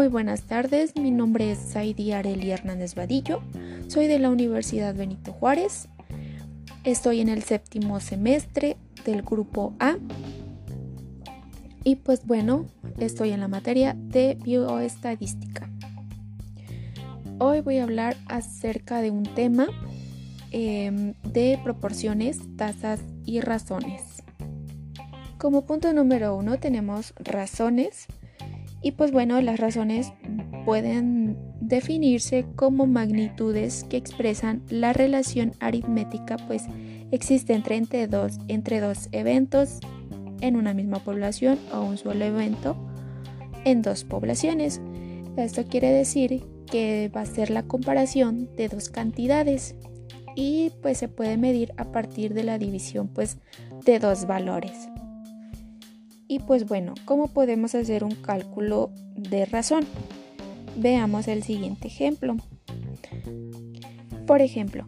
Muy buenas tardes, mi nombre es Saidi Areli Hernández Vadillo, soy de la Universidad Benito Juárez, estoy en el séptimo semestre del grupo A y pues bueno, estoy en la materia de bioestadística. Hoy voy a hablar acerca de un tema em, de proporciones, tasas y razones. Como punto número uno tenemos razones y pues bueno, las razones pueden definirse como magnitudes que expresan la relación aritmética pues existente entre dos, entre dos eventos en una misma población o un solo evento en dos poblaciones. Esto quiere decir que va a ser la comparación de dos cantidades y pues se puede medir a partir de la división pues de dos valores. Y pues bueno, ¿cómo podemos hacer un cálculo de razón? Veamos el siguiente ejemplo. Por ejemplo,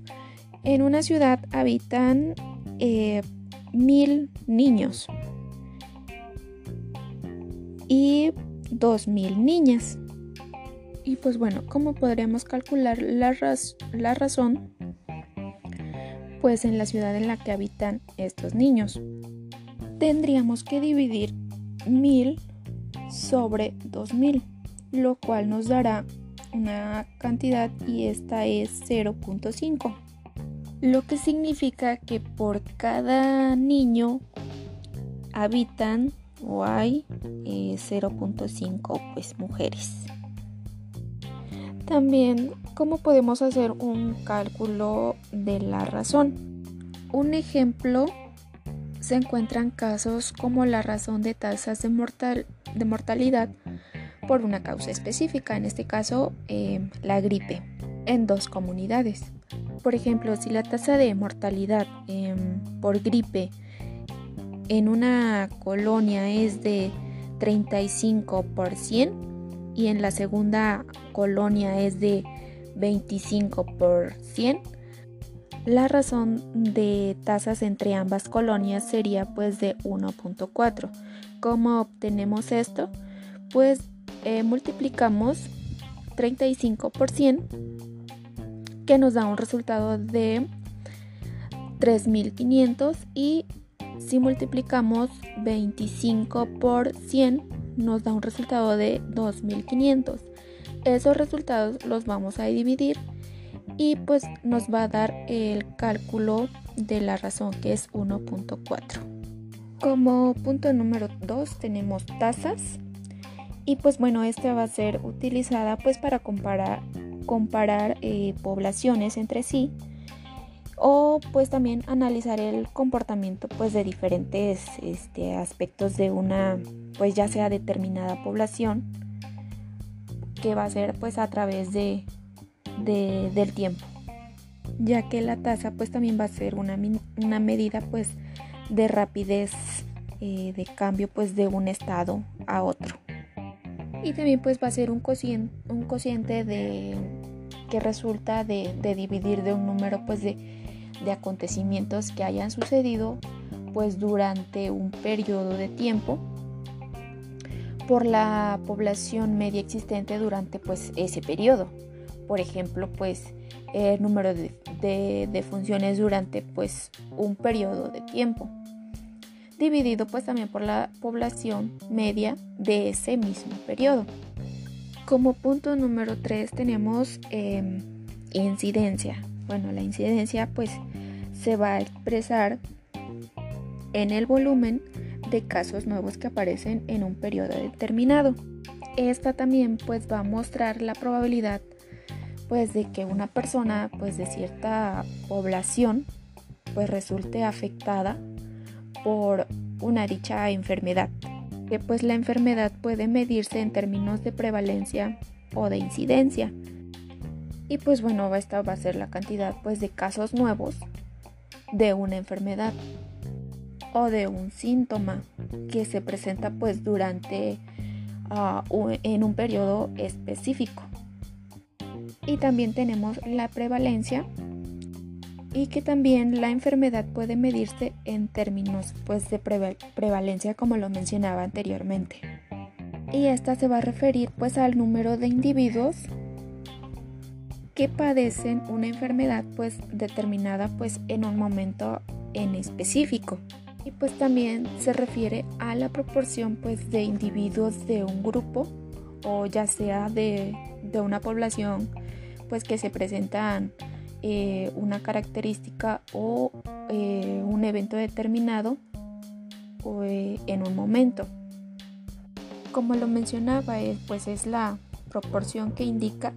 en una ciudad habitan eh, mil niños y dos mil niñas. Y pues bueno, ¿cómo podríamos calcular la, la razón? Pues en la ciudad en la que habitan estos niños. Tendríamos que dividir 1000 sobre 2000, lo cual nos dará una cantidad y esta es 0.5. Lo que significa que por cada niño habitan o hay 0.5 eh, pues mujeres. También, ¿cómo podemos hacer un cálculo de la razón? Un ejemplo se encuentran casos como la razón de tasas de, mortalidad por una causa específica, en este caso eh, la gripe, en dos comunidades. Por ejemplo, si la tasa de mortalidad em, por gripe en una colonia es de 35 por 100, y en la segunda colonia es de 25 por 100. La razón de tasas entre ambas colonias sería pues de 1.4. ¿Cómo obtenemos esto? Pues eh, multiplicamos 35 por 100 que nos da un resultado de 3500 y si multiplicamos 25 por 100 nos da un resultado de 2500. Esos resultados los vamos a dividir y pues nos va a dar el cálculo de la razón que es 1.4. Como punto número 2 tenemos tasas y pues bueno, esta va a ser utilizada pues para comparar, comparar eh, poblaciones entre sí o pues también analizar el comportamiento pues de diferentes este, aspectos de una pues ya sea determinada población que va a ser pues a través de, del tiempo ya que la tasa pues también va a ser una, una medida pues de rapidez eh, de cambio pues de un estado a otro y también pues va a ser un cociente, un cociente de que resulta de, de dividir de un número pues de de acontecimientos que hayan sucedido pues durante un periodo de tiempo por la población media existente durante pues ese periodo. Por ejemplo, pues el número de, de, funciones durante pues un periodo de tiempo dividido pues también por la población media de ese mismo periodo. Como punto número 3 tenemos em, incidencia. Bueno, la incidencia pues se va a expresar en el volumen de casos nuevos que aparecen en un periodo determinado. Esta también pues va a mostrar la probabilidad pues de que una persona pues de cierta población pues resulte afectada por una dicha enfermedad. Que pues la enfermedad puede medirse en términos de prevalencia o de incidencia. Y pues bueno, esta va a ser la cantidad pues de casos nuevos de una enfermedad o de un síntoma que se presenta pues durante ah, en un periodo específico. Y también tenemos la prevalencia y que también la enfermedad puede medirse en términos pues de prevalencia como lo mencionaba anteriormente. y esta se va a referir pues al número de individuos que padecen una enfermedad pues determinada pues en un momento en específico y pues también se refiere a la proporción pues de individuos de un grupo o ya sea de, una población pues que se presentan eh, una característica o eh, un evento determinado eh, en un momento. Como lo mencionaba, pues es la proporción que indica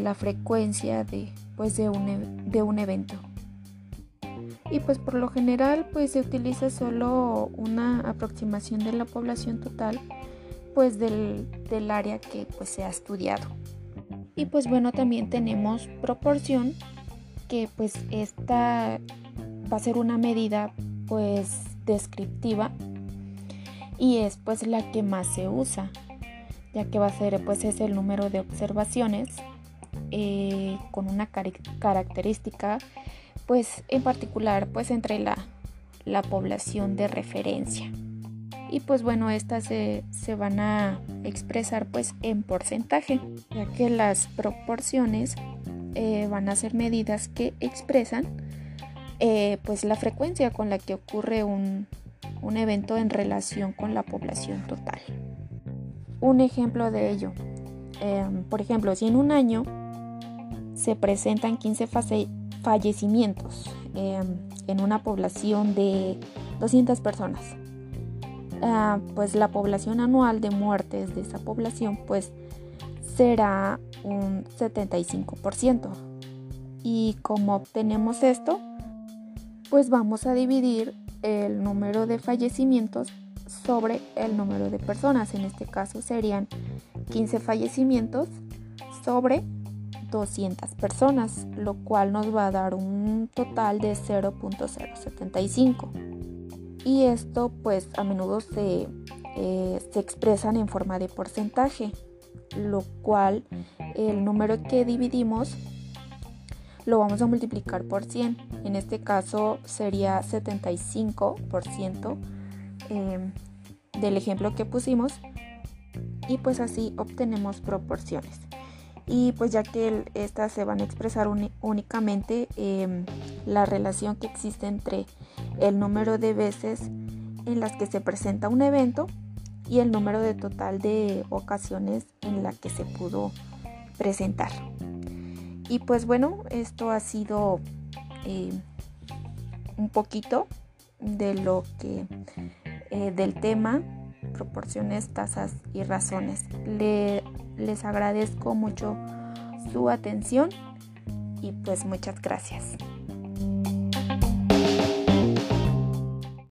la frecuencia de, pues de, un, e, de un evento y pues por lo general pues se utiliza solo una aproximación de la población total pues del, área que pues se ha estudiado y pues bueno también tenemos proporción que pues esta va a ser una medida pues descriptiva y es pues la que más se usa ya que va a ser pues es el número de observaciones eh, con una característica pues en particular pues entre la, población de referencia. Y pues bueno, estas se, van a expresar pues en porcentaje, ya que las proporciones eh, van a ser medidas que expresan eh, pues la frecuencia con la que ocurre un, evento en relación con la población total. Un ejemplo de ello, em, por ejemplo, si en un año se presentan 15 fases fallecimientos em, en una población de 200 personas. Ah, pues la población anual de muertes de esa población pues será un 75%. Y como obtenemos esto, pues vamos a dividir el número de fallecimientos sobre el número de personas. En este caso serían 15 fallecimientos sobre 200 personas, lo cual nos va a dar un total de 0.075. Y esto pues a menudo se, eh, se expresan en forma de porcentaje, lo cual el número que dividimos lo vamos a multiplicar por 100. En este caso sería 75% em, del ejemplo que pusimos y pues así obtenemos proporciones y pues ya que estas se van a expresar únicamente em, la relación que existe entre el número de veces en las que se presenta un evento y el número de total de ocasiones en la que se pudo presentar. Y pues bueno, esto ha sido em, un poquito de lo que eh, del tema proporciones, tasas y razones. Le les agradezco mucho su atención y pues muchas gracias.